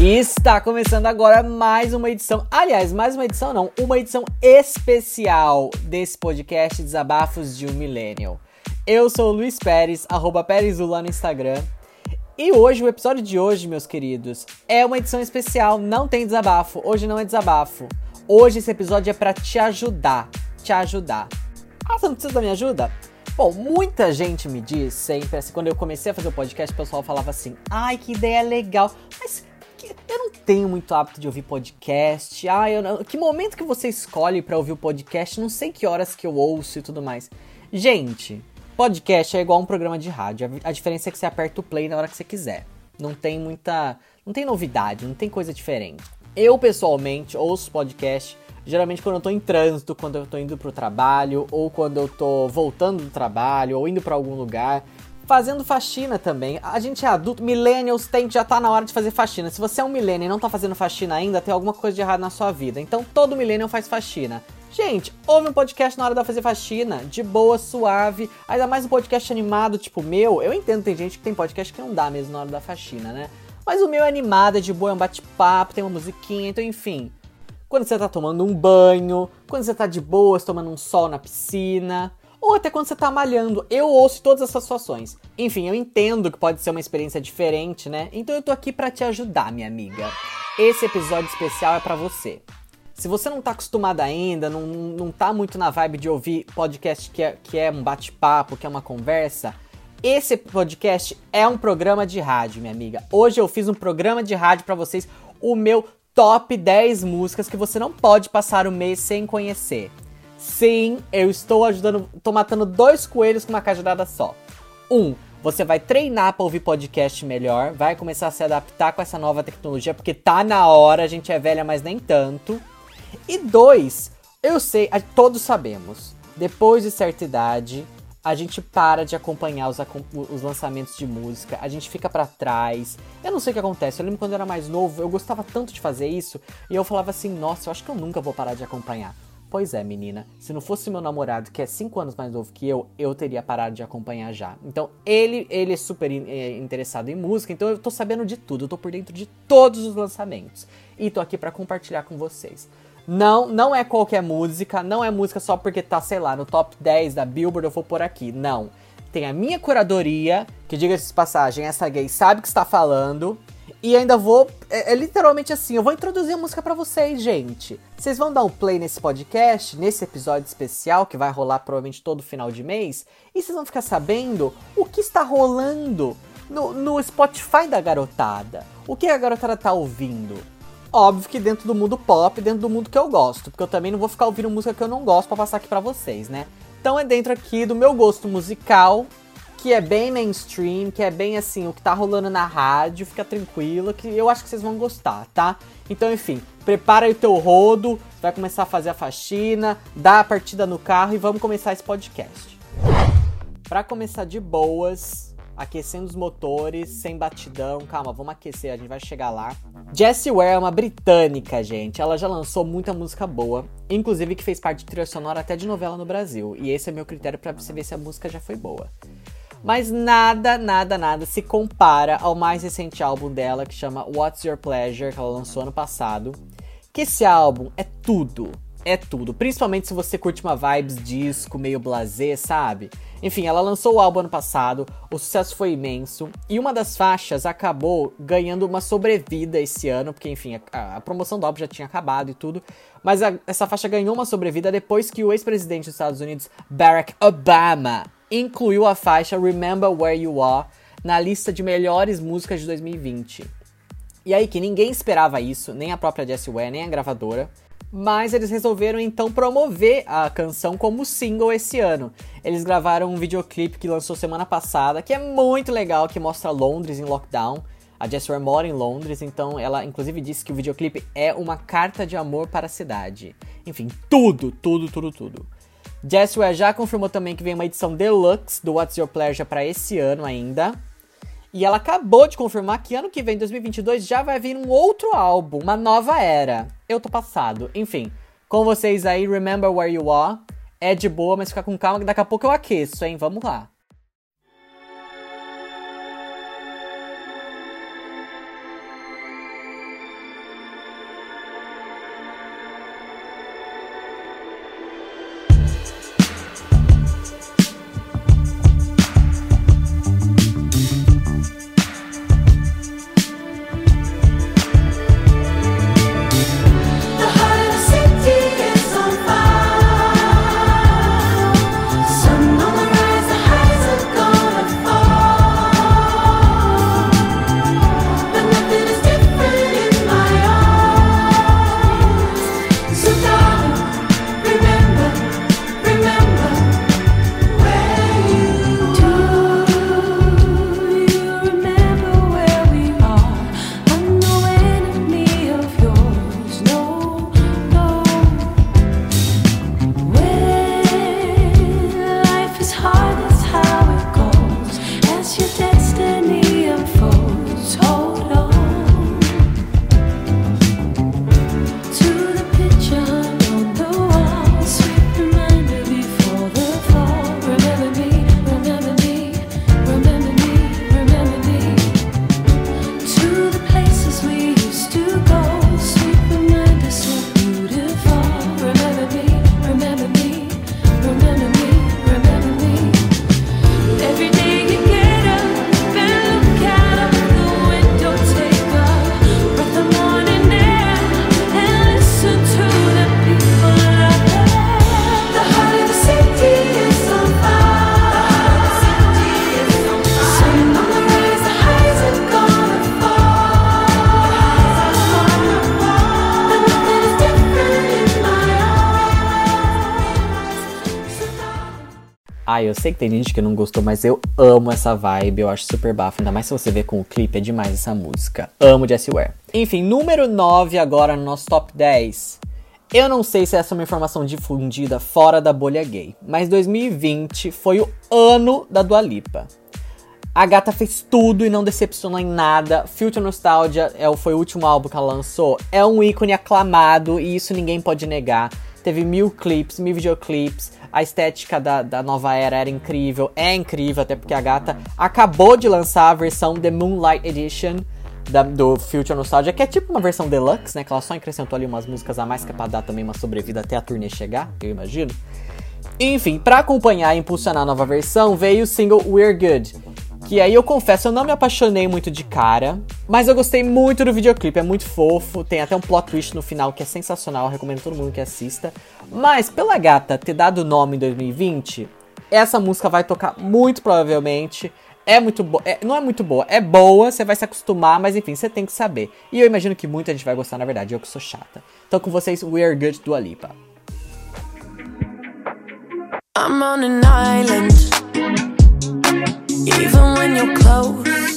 E está começando agora mais uma edição, aliás, mais uma edição não, uma edição especial desse podcast Desabafos de um Millennial. Eu sou o Luiz Pérez, arroba Perezu lá no Instagram. E hoje, o episódio de hoje, meus queridos, é uma edição especial, não tem desabafo, hoje não é desabafo. Hoje esse episódio é para te ajudar, te ajudar. Ah, você não precisa da minha ajuda? Bom, muita gente me diz sempre, assim, quando eu comecei a fazer o podcast, o pessoal falava assim, ai, que ideia legal, mas eu não tenho muito hábito de ouvir podcast. Ah, eu não... que momento que você escolhe para ouvir o podcast? Não sei que horas que eu ouço e tudo mais. Gente, podcast é igual um programa de rádio. A diferença é que você aperta o play na hora que você quiser. Não tem muita, não tem novidade, não tem coisa diferente. Eu pessoalmente ouço podcast geralmente quando eu tô em trânsito, quando eu tô indo pro trabalho, ou quando eu tô voltando do trabalho, ou indo para algum lugar fazendo faxina também. A gente é adulto, millennials tem já tá na hora de fazer faxina. Se você é um millennial e não tá fazendo faxina ainda, tem alguma coisa de errado na sua vida. Então todo millennial faz faxina. Gente, ouve um podcast na hora de fazer faxina, de boa, suave. Ainda mais um podcast animado, tipo meu. Eu entendo, tem gente que tem podcast que não dá mesmo na hora da faxina, né? Mas o meu é animado, é de boa, é um bate-papo, tem uma musiquinha, então enfim. Quando você tá tomando um banho, quando você tá de boas, tomando um sol na piscina, ou até quando você tá malhando. Eu ouço todas essas situações. Enfim, eu entendo que pode ser uma experiência diferente, né? Então eu tô aqui para te ajudar, minha amiga. Esse episódio especial é para você. Se você não tá acostumado ainda, não, não tá muito na vibe de ouvir podcast que é, que é um bate-papo, que é uma conversa, esse podcast é um programa de rádio, minha amiga. Hoje eu fiz um programa de rádio para vocês, o meu top 10 músicas que você não pode passar o mês sem conhecer. Sim, eu estou ajudando, tô matando dois coelhos com uma cajadada só. Um, você vai treinar para ouvir podcast melhor, vai começar a se adaptar com essa nova tecnologia, porque tá na hora, a gente é velha, mas nem tanto. E dois, eu sei, todos sabemos, depois de certa idade, a gente para de acompanhar os, os lançamentos de música, a gente fica para trás. Eu não sei o que acontece. Eu lembro quando eu era mais novo, eu gostava tanto de fazer isso, e eu falava assim: nossa, eu acho que eu nunca vou parar de acompanhar. Pois é, menina. Se não fosse meu namorado, que é 5 anos mais novo que eu, eu teria parado de acompanhar já. Então, ele, ele é super é, interessado em música, então eu tô sabendo de tudo, eu tô por dentro de todos os lançamentos. E tô aqui para compartilhar com vocês. Não, não é qualquer música, não é música só porque tá, sei lá, no top 10 da Billboard eu vou por aqui. Não. Tem a minha curadoria, que diga-se de passagem, essa gay sabe o que está falando. E ainda vou. É, é, literalmente assim, eu vou introduzir a música para vocês, gente. Vocês vão dar um play nesse podcast, nesse episódio especial que vai rolar provavelmente todo final de mês. E vocês vão ficar sabendo o que está rolando no, no Spotify da garotada. O que a garotada tá ouvindo. Óbvio que dentro do mundo pop, dentro do mundo que eu gosto. Porque eu também não vou ficar ouvindo música que eu não gosto para passar aqui para vocês, né? Então é dentro aqui do meu gosto musical que é bem mainstream, que é bem assim, o que tá rolando na rádio, fica tranquilo, que eu acho que vocês vão gostar, tá? Então, enfim, prepara aí o teu rodo, vai começar a fazer a faxina, dá a partida no carro e vamos começar esse podcast. Para começar de boas, aquecendo os motores, sem batidão, calma, vamos aquecer, a gente vai chegar lá. Jessie Ware é uma britânica, gente. Ela já lançou muita música boa, inclusive que fez parte de trilha sonora até de novela no Brasil. E esse é meu critério para você ver se a música já foi boa. Mas nada, nada, nada se compara ao mais recente álbum dela, que chama What's Your Pleasure, que ela lançou ano passado. Que esse álbum é tudo, é tudo. Principalmente se você curte uma vibes disco, meio blasé, sabe? Enfim, ela lançou o álbum ano passado, o sucesso foi imenso, e uma das faixas acabou ganhando uma sobrevida esse ano, porque enfim, a, a promoção do álbum já tinha acabado e tudo, mas a, essa faixa ganhou uma sobrevida depois que o ex-presidente dos Estados Unidos, Barack Obama, incluiu a faixa Remember Where You Are na lista de melhores músicas de 2020. E aí que ninguém esperava isso, nem a própria Jessie Ware, nem a gravadora, mas eles resolveram então promover a canção como single esse ano. Eles gravaram um videoclipe que lançou semana passada, que é muito legal, que mostra Londres em lockdown. A Jessie mora em Londres, então ela inclusive disse que o videoclipe é uma carta de amor para a cidade. Enfim, tudo, tudo, tudo, tudo. Jessware já confirmou também que vem uma edição deluxe do What's Your Pleasure para esse ano ainda. E ela acabou de confirmar que ano que vem, 2022, já vai vir um outro álbum, uma nova era. Eu tô passado. Enfim, com vocês aí, Remember Where You Are. É de boa, mas fica com calma que daqui a pouco eu aqueço, hein? Vamos lá. Ah, eu sei que tem gente que não gostou, mas eu amo essa vibe, eu acho super bafo. Ainda mais se você ver com o clipe, é demais essa música. Amo Jessie Ware. Enfim, número 9 agora no nosso top 10. Eu não sei se essa é uma informação difundida fora da bolha gay, mas 2020 foi o ano da Dua Lipa. A gata fez tudo e não decepcionou em nada. Future Nostalgia é, foi o último álbum que ela lançou. É um ícone aclamado e isso ninguém pode negar. Teve mil clipes, mil videoclips. A estética da, da nova era era incrível. É incrível, até porque a gata acabou de lançar a versão The Moonlight Edition da, do Future Nostalgia, que é tipo uma versão deluxe, né? Que ela só acrescentou ali umas músicas a mais que é pra dar também uma sobrevida até a turnê chegar, eu imagino. Enfim, para acompanhar e impulsionar a nova versão, veio o single We're Good. Que aí eu confesso, eu não me apaixonei muito de cara, mas eu gostei muito do videoclipe, é muito fofo, tem até um plot twist no final que é sensacional, recomendo todo mundo que assista. Mas pela gata ter dado o nome em 2020, essa música vai tocar muito provavelmente é muito boa. É, não é muito boa, é boa, você vai se acostumar, mas enfim, você tem que saber. E eu imagino que muita gente vai gostar, na verdade, eu que sou chata. Então com vocês, We Are Good do Alipa. I'm on an island, even when you're close.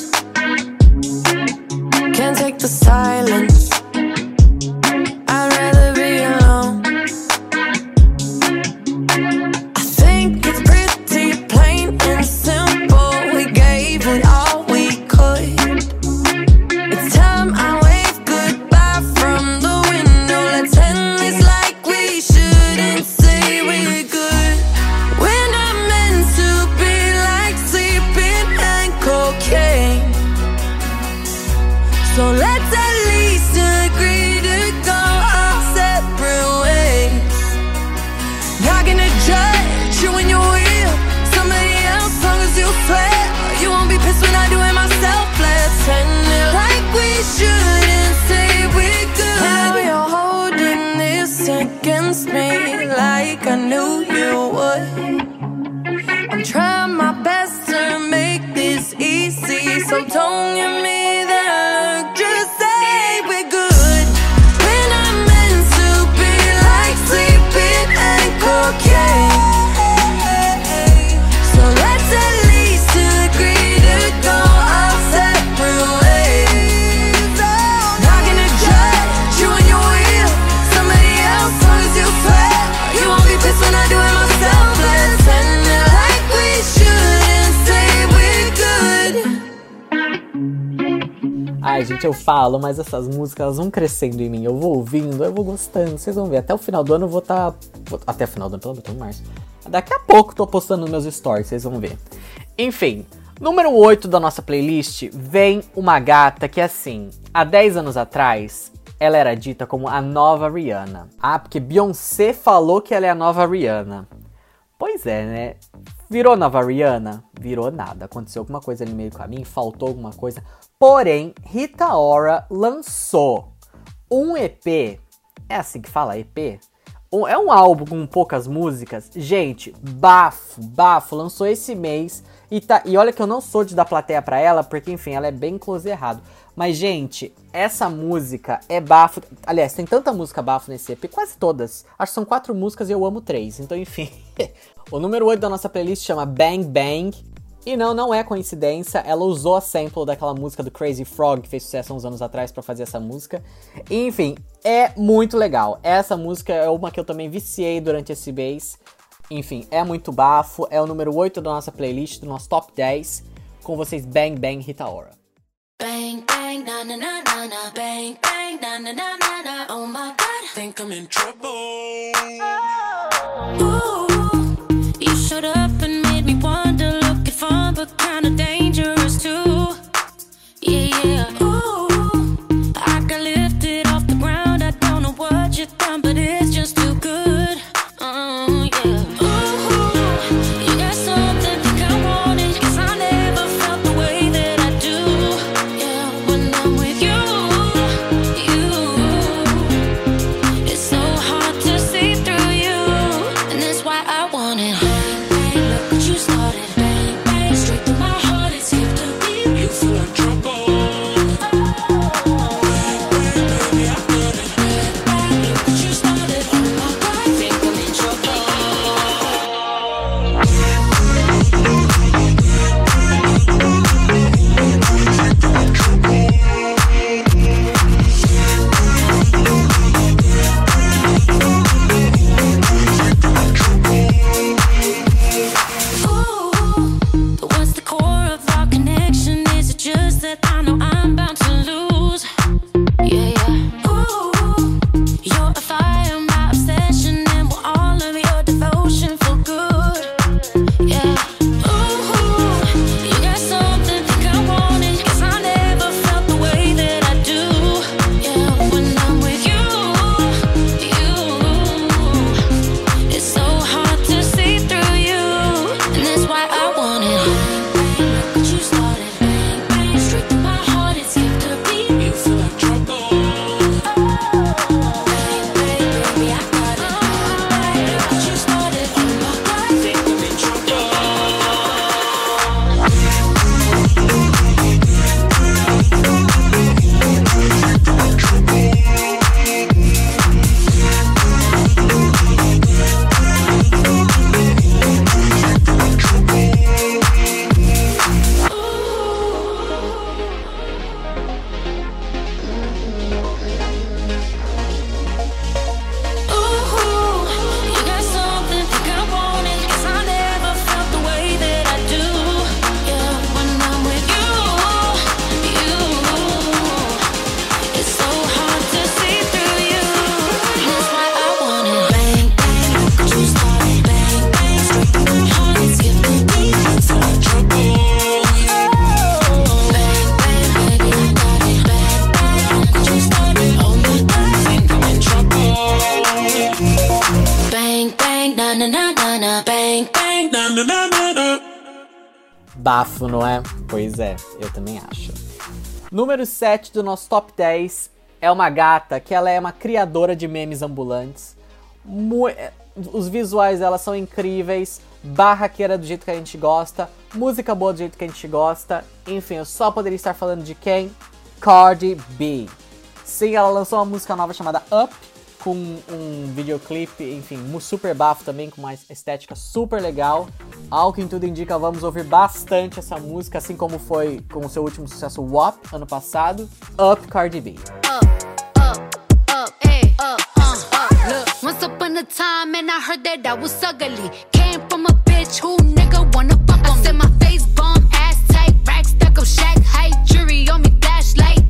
Gente, eu falo, mas essas músicas elas vão crescendo em mim. Eu vou ouvindo, eu vou gostando. Vocês vão ver. Até o final do ano eu vou estar. Tá... Até o final do ano, pelo menos, março. Daqui a pouco tô postando meus stories, vocês vão ver. Enfim, número 8 da nossa playlist vem uma gata que, assim, há 10 anos atrás, ela era dita como a nova Rihanna. Ah, porque Beyoncé falou que ela é a nova Rihanna. Pois é, né? Virou nova Rihanna? Virou nada. Aconteceu alguma coisa ali no meio do caminho, faltou alguma coisa. Porém, Rita Ora lançou um EP. É assim que fala, EP? É um álbum com poucas músicas. Gente, bafo, bafo. Lançou esse mês. E, tá, e olha que eu não sou de dar plateia pra ela, porque enfim, ela é bem close errado. Mas, gente, essa música é bafo. Aliás, tem tanta música bafo nesse EP, quase todas. Acho que são quatro músicas e eu amo três. Então, enfim. o número 8 da nossa playlist chama Bang Bang. E não, não é coincidência, ela usou a sample daquela música do Crazy Frog, que fez sucesso uns anos atrás para fazer essa música. Enfim, é muito legal. Essa música é uma que eu também viciei durante esse mês. Enfim, é muito bafo, é o número 8 da nossa playlist, do nosso top 10, com vocês Bang Bang Rita Ora. Bang bang na na na na na bang bang na na na na na oh my god think I'm in trouble Ooh, you showed up and made me wonder fun, but kinda dangerous too. Yeah, yeah. Ooh, Bafo, não é? Pois é, eu também acho. Número 7 do nosso top 10 é uma gata que ela é uma criadora de memes ambulantes. Mu os visuais dela são incríveis, barraqueira do jeito que a gente gosta, música boa do jeito que a gente gosta. Enfim, eu só poderia estar falando de quem? Cardi B. Sim, ela lançou uma música nova chamada Up, com um videoclipe, enfim, super bafo também, com uma estética super legal. Ao que tudo indica, vamos ouvir bastante essa música, assim como foi com o seu último sucesso WAP ano passado, Up Cardi B. Up, up, up, up, uh, up. Look, once upon a time and I heard that I was ugly. Came from a bitch who nigga wanna fuck on. Said my face bomb, ass tight, of shack height, jury on me.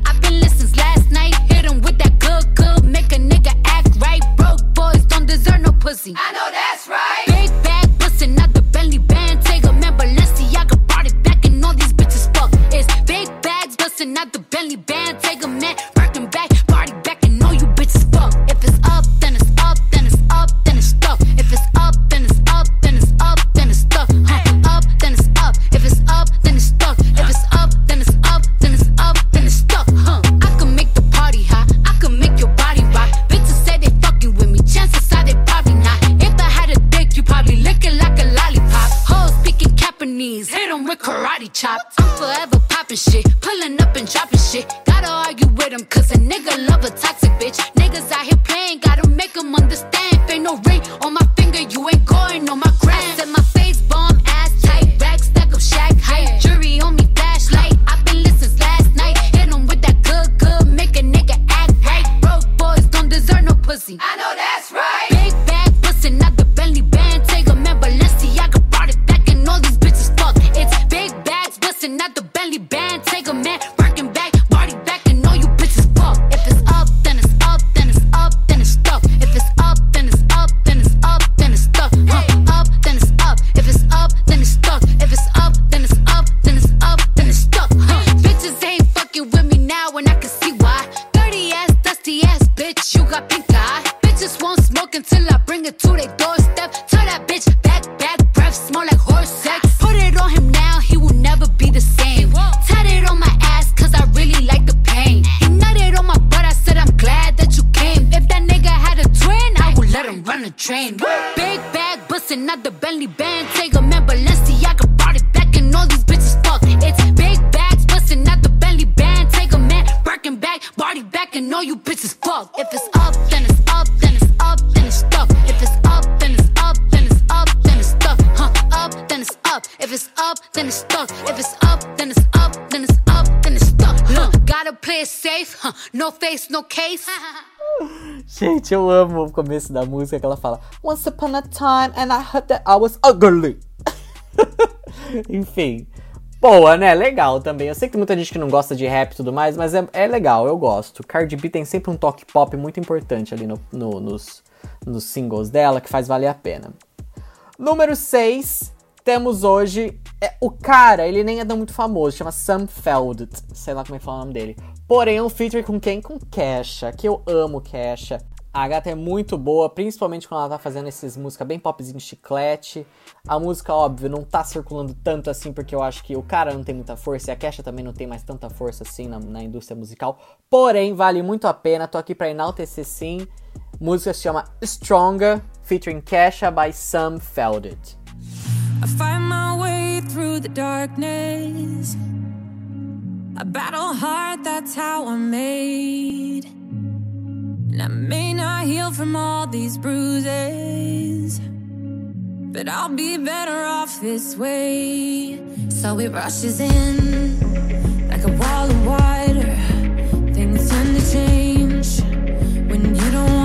I've been listening last night, hit him with that good, good, make a nigga act right. Broke boys don't deserve no pussy. I know that's right. Big bag bustin' out the Bentley band, take a man Balenciaga brought it back and all these bitches fuck. It's big bags bustin' out the Bentley band, take a man not the Bentley Benz. No face, no case. Gente, eu amo o começo da música que ela fala Once upon a time and I heard that I was ugly. Enfim. Boa, né? Legal também. Eu sei que tem muita gente que não gosta de rap e tudo mais, mas é, é legal, eu gosto. Cardi B tem sempre um toque pop muito importante ali no, no, nos, nos singles dela que faz valer a pena. Número 6, temos hoje é, o cara, ele nem é tão muito famoso, chama Sam Feld, sei lá como é que fala o nome dele. Porém, um feature com quem? Com Kesha, que eu amo Kesha. A gata é muito boa, principalmente quando ela tá fazendo essas músicas bem popzinho chiclete. A música, óbvio, não tá circulando tanto assim, porque eu acho que o cara não tem muita força e a Kesha também não tem mais tanta força assim na, na indústria musical. Porém, vale muito a pena, tô aqui pra enaltecer sim. A música se chama Stronger, featuring Kesha by Sam Feldet. I find my way through the darkness. I battle hard, that's how I'm made. And I may not heal from all these bruises, but I'll be better off this way. So it rushes in like a wall of water. Things tend to change when you don't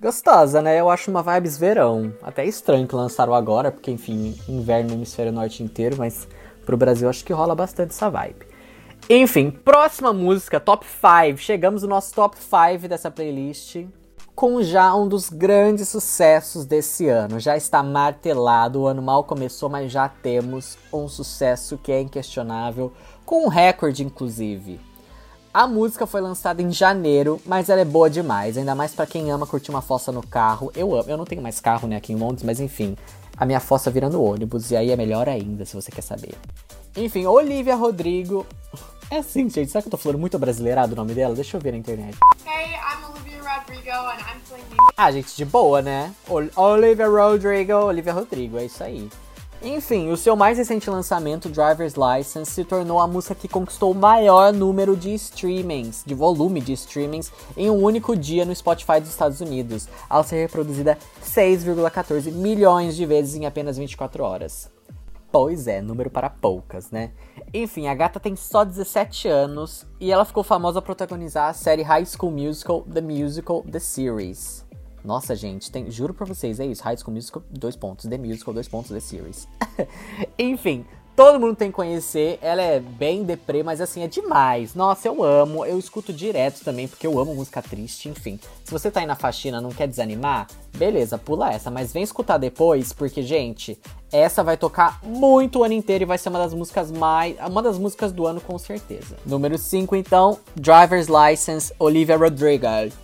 Gostosa, né? Eu acho uma vibes verão. Até estranho que lançaram agora, porque enfim, inverno no hemisfério norte inteiro, mas pro Brasil acho que rola bastante essa vibe. Enfim, próxima música, top 5. Chegamos no nosso top 5 dessa playlist. Com já um dos grandes sucessos desse ano. Já está martelado, o ano mal começou, mas já temos um sucesso que é inquestionável, com um recorde inclusive. A música foi lançada em janeiro, mas ela é boa demais, ainda mais pra quem ama curtir uma fossa no carro. Eu amo, eu não tenho mais carro né, aqui em Londres, mas enfim, a minha fossa vira no ônibus e aí é melhor ainda, se você quer saber. Enfim, Olivia Rodrigo. É assim, gente, será que eu tô falando muito brasileirado o nome dela? Deixa eu ver na internet. Hey, I'm Olivia Rodrigo and I'm playing Ah, gente, de boa, né? Ol- Olivia Rodrigo, Olivia Rodrigo, é isso aí. Enfim, o seu mais recente lançamento, Driver's License, se tornou a música que conquistou o maior número de streamings, de volume de streamings, em um único dia no Spotify dos Estados Unidos, ao ser reproduzida 6,14 milhões de vezes em apenas 24 horas. Pois é, número para poucas, né? Enfim, a gata tem só 17 anos e ela ficou famosa ao protagonizar a série High School Musical, The Musical, The Series. Nossa, gente, tem, juro pra vocês, é isso. High School Musical, dois pontos. The Musical, dois pontos, The Series. Enfim, todo mundo tem que conhecer. Ela é bem deprê, mas assim, é demais. Nossa, eu amo. Eu escuto direto também, porque eu amo música triste. Enfim, se você tá aí na faxina não quer desanimar, beleza, pula essa. Mas vem escutar depois, porque, gente, essa vai tocar muito o ano inteiro e vai ser uma das músicas mais. Uma das músicas do ano, com certeza. Número 5, então, Driver's License, Olivia Rodrigo.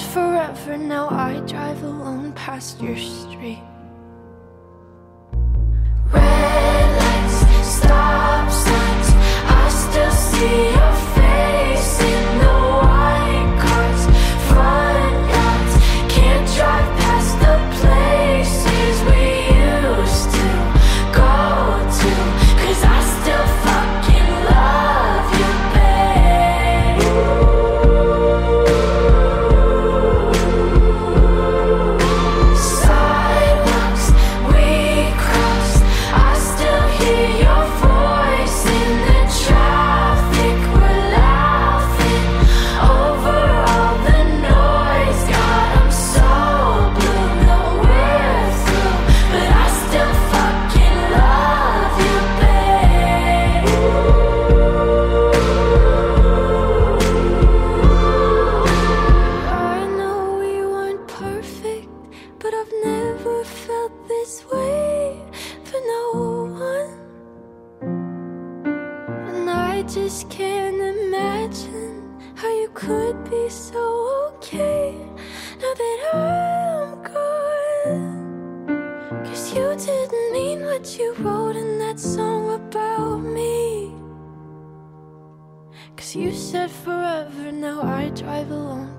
forever. Now I drive alone past your street. Red lights, stop signs. I still see you said forever, now I drive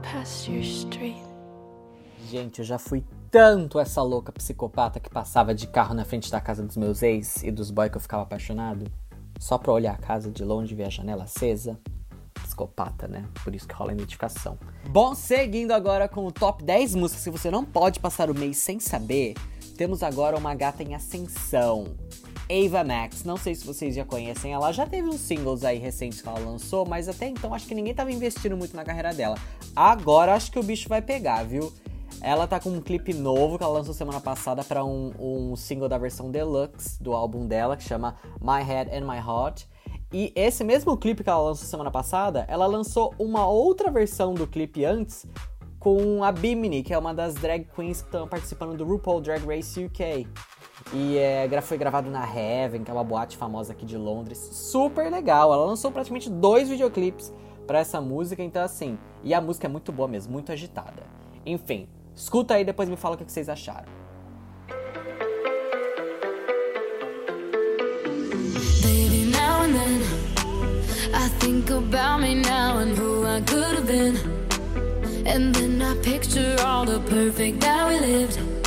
past your street. Gente, eu já fui tanto essa louca psicopata que passava de carro na frente da casa dos meus ex e dos boys que eu ficava apaixonado, só pra olhar a casa de longe e ver a janela acesa. Psicopata, né? Por isso que rola a identificação. Bom, seguindo agora com o top 10 músicas que você não pode passar o mês sem saber, temos agora uma gata em ascensão. Ava Max, não sei se vocês já conhecem, ela já teve uns singles aí recentes que ela lançou, mas até então acho que ninguém tava investindo muito na carreira dela. Agora acho que o bicho vai pegar, viu? Ela tá com um clipe novo que ela lançou semana passada para um, um single da versão deluxe do álbum dela, que chama My Head and My Heart. E esse mesmo clipe que ela lançou semana passada, ela lançou uma outra versão do clipe antes com a Bimini, que é uma das drag queens que estão participando do RuPaul Drag Race UK. E é, foi gravado na Heaven, que é uma boate famosa aqui de Londres. Super legal. Ela lançou praticamente dois videoclipes pra essa música, então assim. E a música é muito boa mesmo, muito agitada. Enfim, escuta aí depois me fala o que vocês acharam. I think about me now and who I could have been. And then I picture all the perfect that we lived.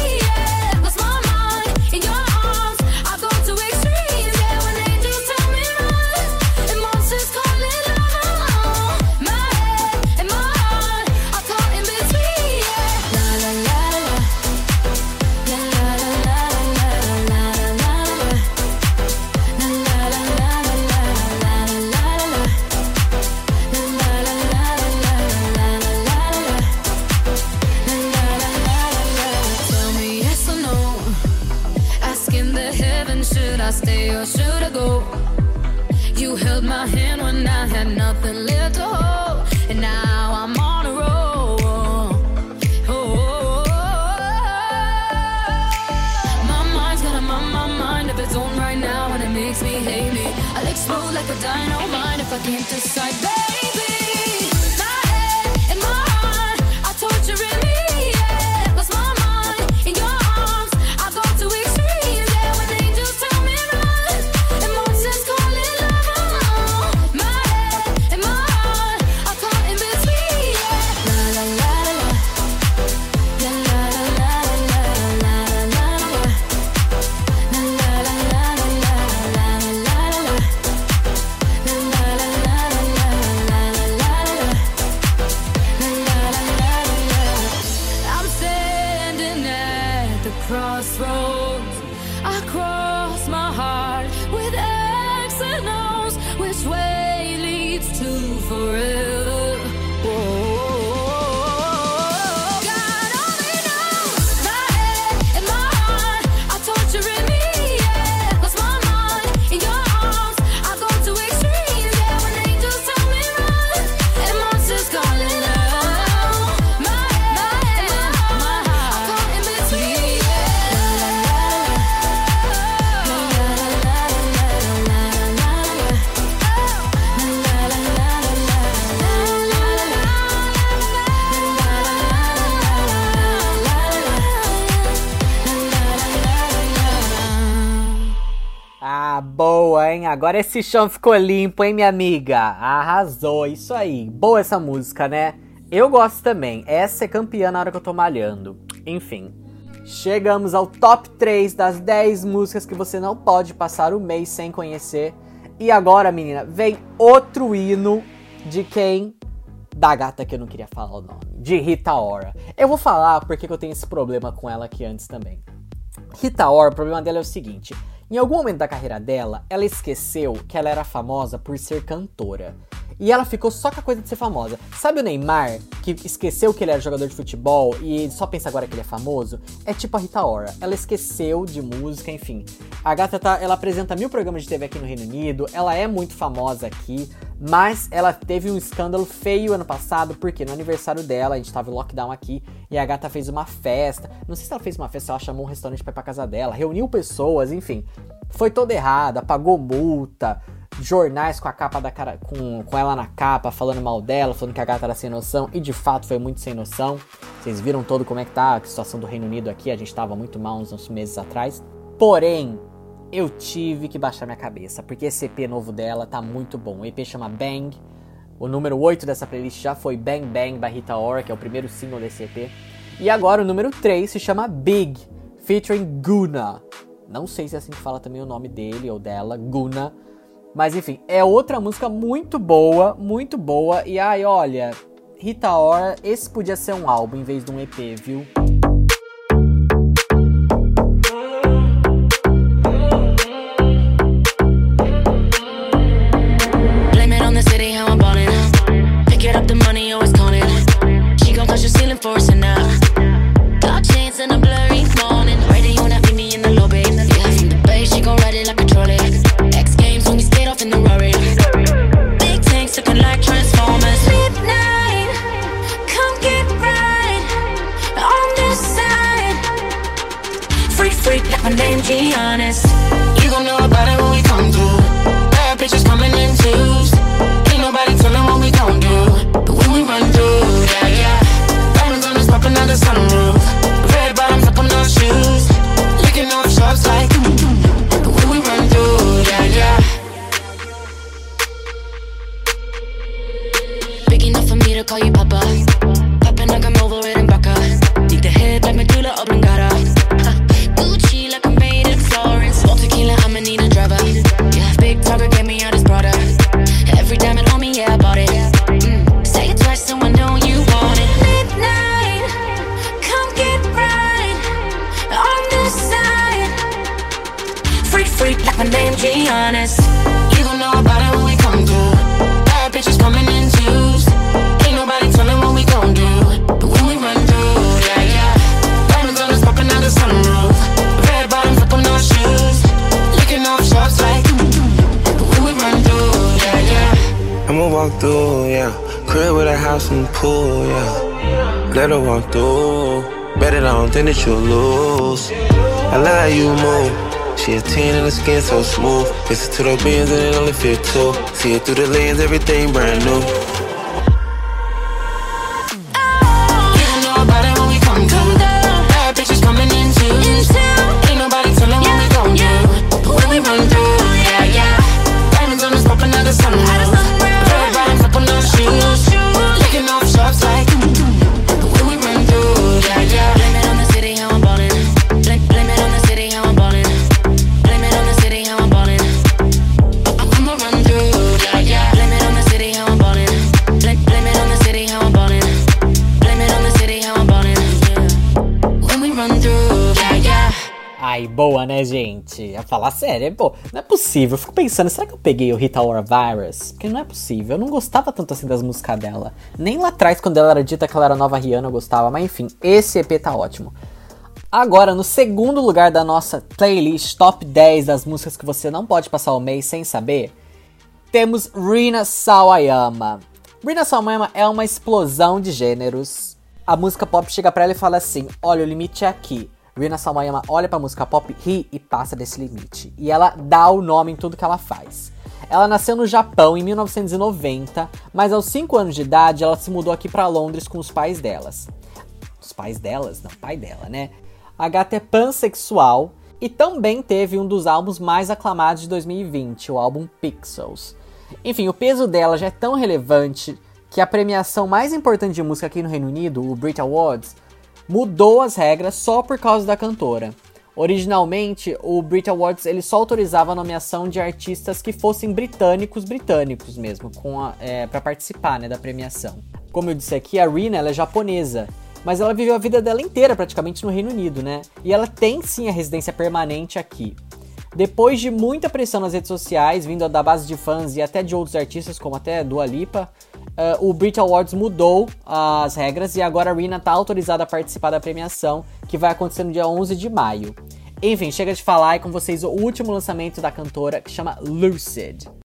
Agora esse chão ficou limpo, hein, minha amiga? Arrasou, isso aí. Boa essa música, né? Eu gosto também. Essa é campeã na hora que eu tô malhando. Enfim. Chegamos ao top 3 das 10 músicas que você não pode passar o mês sem conhecer. E agora, menina, vem outro hino de quem? Da gata que eu não queria falar o nome. De Rita Ora. Eu vou falar porque eu tenho esse problema com ela aqui antes também. Rita Ora, o problema dela é o seguinte: em algum momento da carreira dela, ela esqueceu que ela era famosa por ser cantora. E ela ficou só com a coisa de ser famosa. Sabe o Neymar, que esqueceu que ele era jogador de futebol e só pensa agora que ele é famoso? É tipo a Rita Ora. Ela esqueceu de música, enfim. A gata tá, ela apresenta mil programas de TV aqui no Reino Unido, ela é muito famosa aqui, mas ela teve um escândalo feio ano passado, porque no aniversário dela, a gente tava em lockdown aqui, e a gata fez uma festa. Não sei se ela fez uma festa, ela chamou um restaurante pra ir pra casa dela, reuniu pessoas, enfim. Foi toda errada, pagou multa, jornais com a capa da cara, com, com ela na capa, falando mal dela, falando que a gata era sem noção, e de fato foi muito sem noção. Vocês viram todo como é que tá a situação do Reino Unido aqui, a gente tava muito mal uns, uns meses atrás. Porém, eu tive que baixar minha cabeça, porque esse EP novo dela tá muito bom. O EP chama Bang. O número 8 dessa playlist já foi Bang Bang by Rita Ora, que é o primeiro single desse EP. E agora o número 3 se chama Big, featuring Guna. Não sei se é assim que fala também o nome dele ou dela, Guna. Mas enfim, é outra música muito boa, muito boa. E ai, olha, Rita Ora, esse podia ser um álbum em vez de um EP, viu? Giannis. You gon' know about it when we come through. Bad bitches coming in twos. Ain't nobody tellin' what we gon' do. But when we run through, yeah, yeah. Diamonds on us popping out the sunroof. Red bottoms up on those shoes. Licking off shots like. But when we run through, yeah, yeah. I'ma walk through, yeah. Crib with a house and pool, yeah. Let her walk through. Bet it on, think that you'll lose. I love how you move. She a 10 and the skin so smooth. Listen to those beans and it only fit two. See it through the lens, everything brand new. Gente? A falar sério, é, pô, não é possível. Eu fico pensando, será que eu peguei o Rita Ora Virus? Porque não é possível. Eu não gostava tanto assim das músicas dela. Nem lá atrás, quando ela era dita que ela era nova Rihanna, eu gostava. Mas enfim, esse EP tá ótimo. Agora, no segundo lugar da nossa playlist top 10 das músicas que você não pode passar o mês sem saber, temos Rina Sawayama. Rina Sawayama é uma explosão de gêneros. A música pop chega pra ela e fala assim: Olha, o limite é aqui. Rina Sawayama olha pra música pop, ri e passa desse limite. E ela dá o nome em tudo que ela faz. Ela nasceu no Japão em 1990, mas aos 5 anos de idade ela se mudou aqui pra Londres com os pais delas. Os pais delas? Não, pai dela, né? A gata é pansexual e também teve um dos álbuns mais aclamados de 2020, o álbum Pixels. Enfim, o peso dela já é tão relevante que a premiação mais importante de música aqui no Reino Unido, o Brit Awards, mudou as regras só por causa da cantora. Originalmente, o Brit Awards ele só autorizava a nomeação de artistas que fossem britânicos, britânicos mesmo, é, para participar né, da premiação. Como eu disse aqui, a Rina é japonesa, mas ela viveu a vida dela inteira praticamente no Reino Unido, né? E ela tem sim a residência permanente aqui. Depois de muita pressão nas redes sociais, vindo da base de fãs e até de outros artistas, como até Dua Lipa, uh, o Brit Awards mudou as regras e agora a Rina está autorizada a participar da premiação, que vai acontecer no dia 11 de maio. Enfim, chega de falar e com vocês o último lançamento da cantora, que chama Lucid.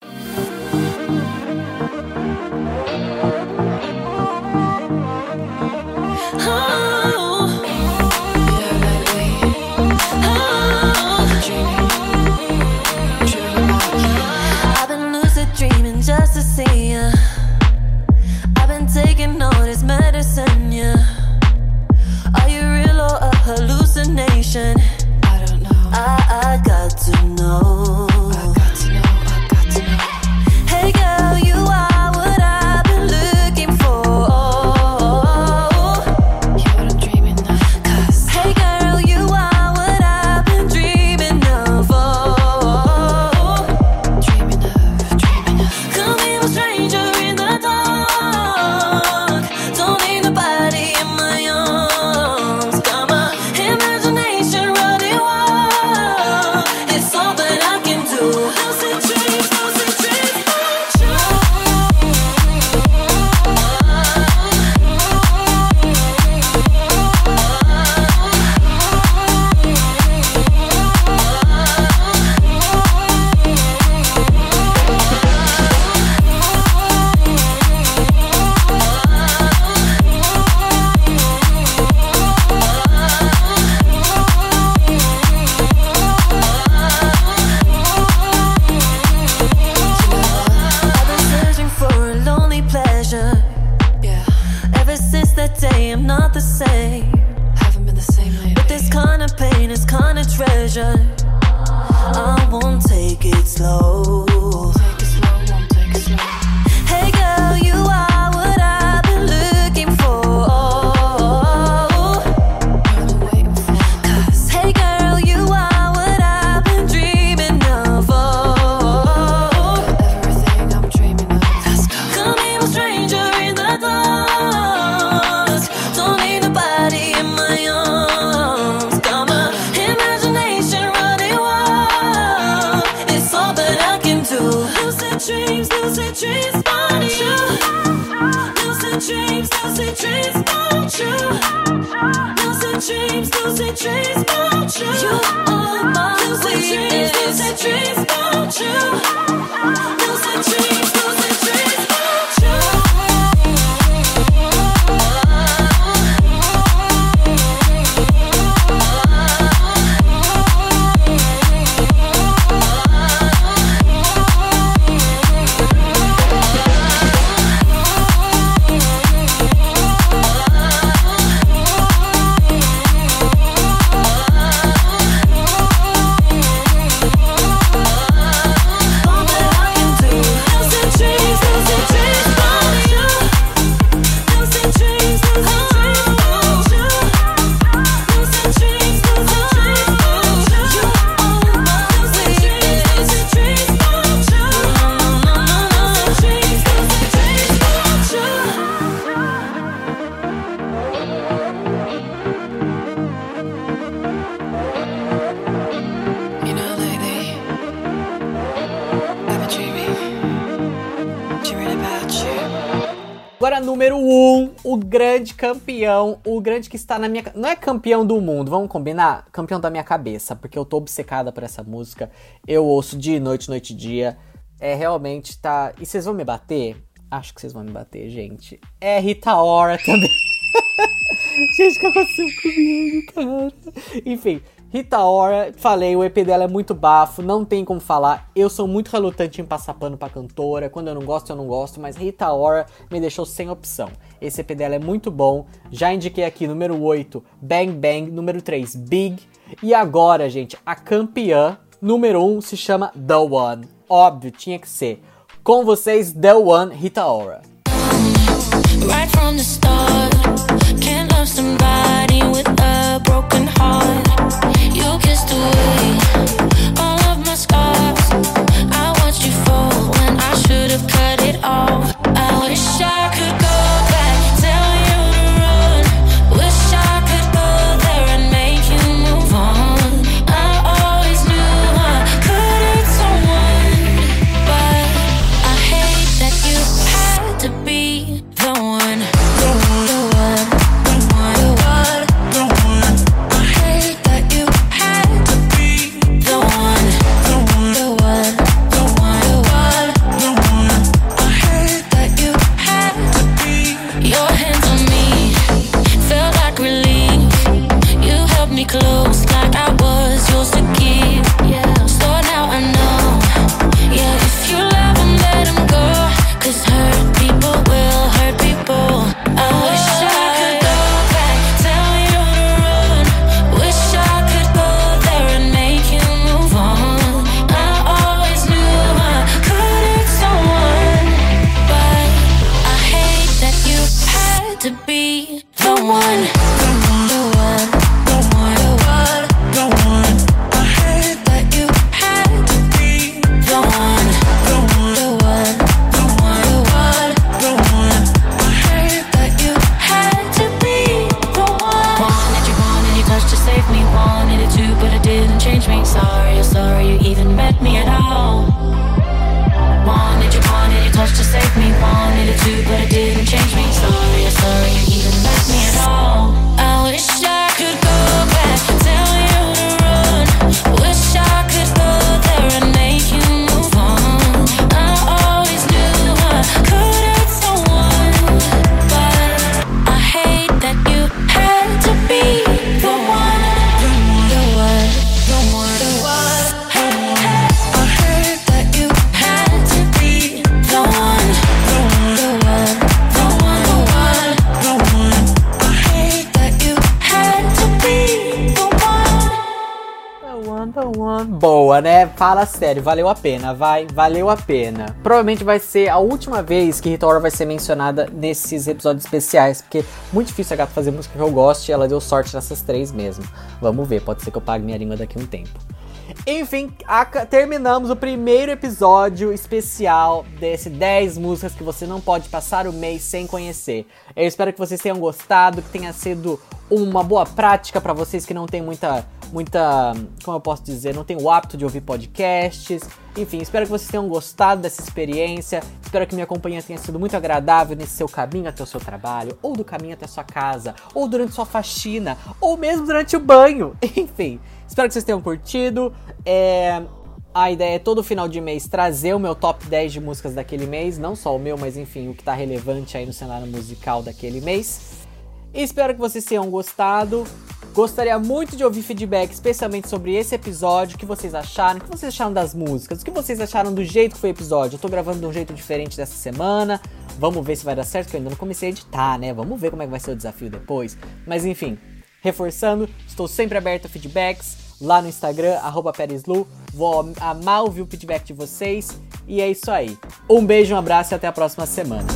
Campeão, o grande que está na minha. Não é campeão do mundo, vamos combinar? Campeão da minha cabeça, porque eu tô obcecada por essa música. Eu ouço dia e noite, noite e dia. É realmente tá. E vocês vão me bater? Acho que vocês vão me bater, gente. É Rita Ora também. gente, o que aconteceu comigo, cara? Enfim, Rita Ora, falei, o EP dela é muito bafo, não tem como falar. Eu sou muito relutante em passar pano pra cantora. Quando eu não gosto, eu não gosto, mas Rita Ora me deixou sem opção. Esse EP dela é muito bom. Já indiquei aqui número 8, Bang Bang, número 3, Big. E agora, gente, a campeã número 1 um se chama The One. Óbvio, tinha que ser. Com vocês, The One Rita Ora. Right from the start, can't love somebody with a broken heart. Wish I Fala sério, valeu a pena, vai, valeu a pena. Provavelmente vai ser a última vez que Rita Ora vai ser mencionada nesses episódios especiais, porque muito difícil a gata fazer música que eu gosto e ela deu sorte nessas três mesmo. Vamos ver, pode ser que eu pague minha língua daqui a um tempo. Enfim, terminamos o primeiro episódio especial desse 10 músicas que você não pode passar o mês sem conhecer. Eu espero que vocês tenham gostado, que tenha sido uma boa prática pra vocês que não tem muita muita, como eu posso dizer, não tem o hábito de ouvir podcasts. Enfim, espero que vocês tenham gostado dessa experiência. Espero que minha companhia tenha sido muito agradável nesse seu caminho até o seu trabalho, ou do caminho até a sua casa, ou durante sua faxina, ou mesmo durante o banho. Enfim, espero que vocês tenham curtido. É, a ideia é todo final de mês trazer o meu top 10 de músicas daquele mês, não só o meu, mas enfim, o que tá relevante aí no cenário musical daquele mês. Espero que vocês tenham gostado. Gostaria muito de ouvir feedback, especialmente sobre esse episódio, o que vocês acharam, o que vocês acharam das músicas, o que vocês acharam do jeito que foi o episódio. Eu tô gravando de um jeito diferente dessa semana. Vamos ver se vai dar certo, que eu ainda não comecei a editar, né? Vamos ver como é que vai ser o desafio depois. Mas enfim, reforçando, estou sempre aberto a feedbacks lá no Instagram, arroba. Vou amar ouvir o feedback de vocês. E é isso aí. Um beijo, um abraço e até a próxima semana.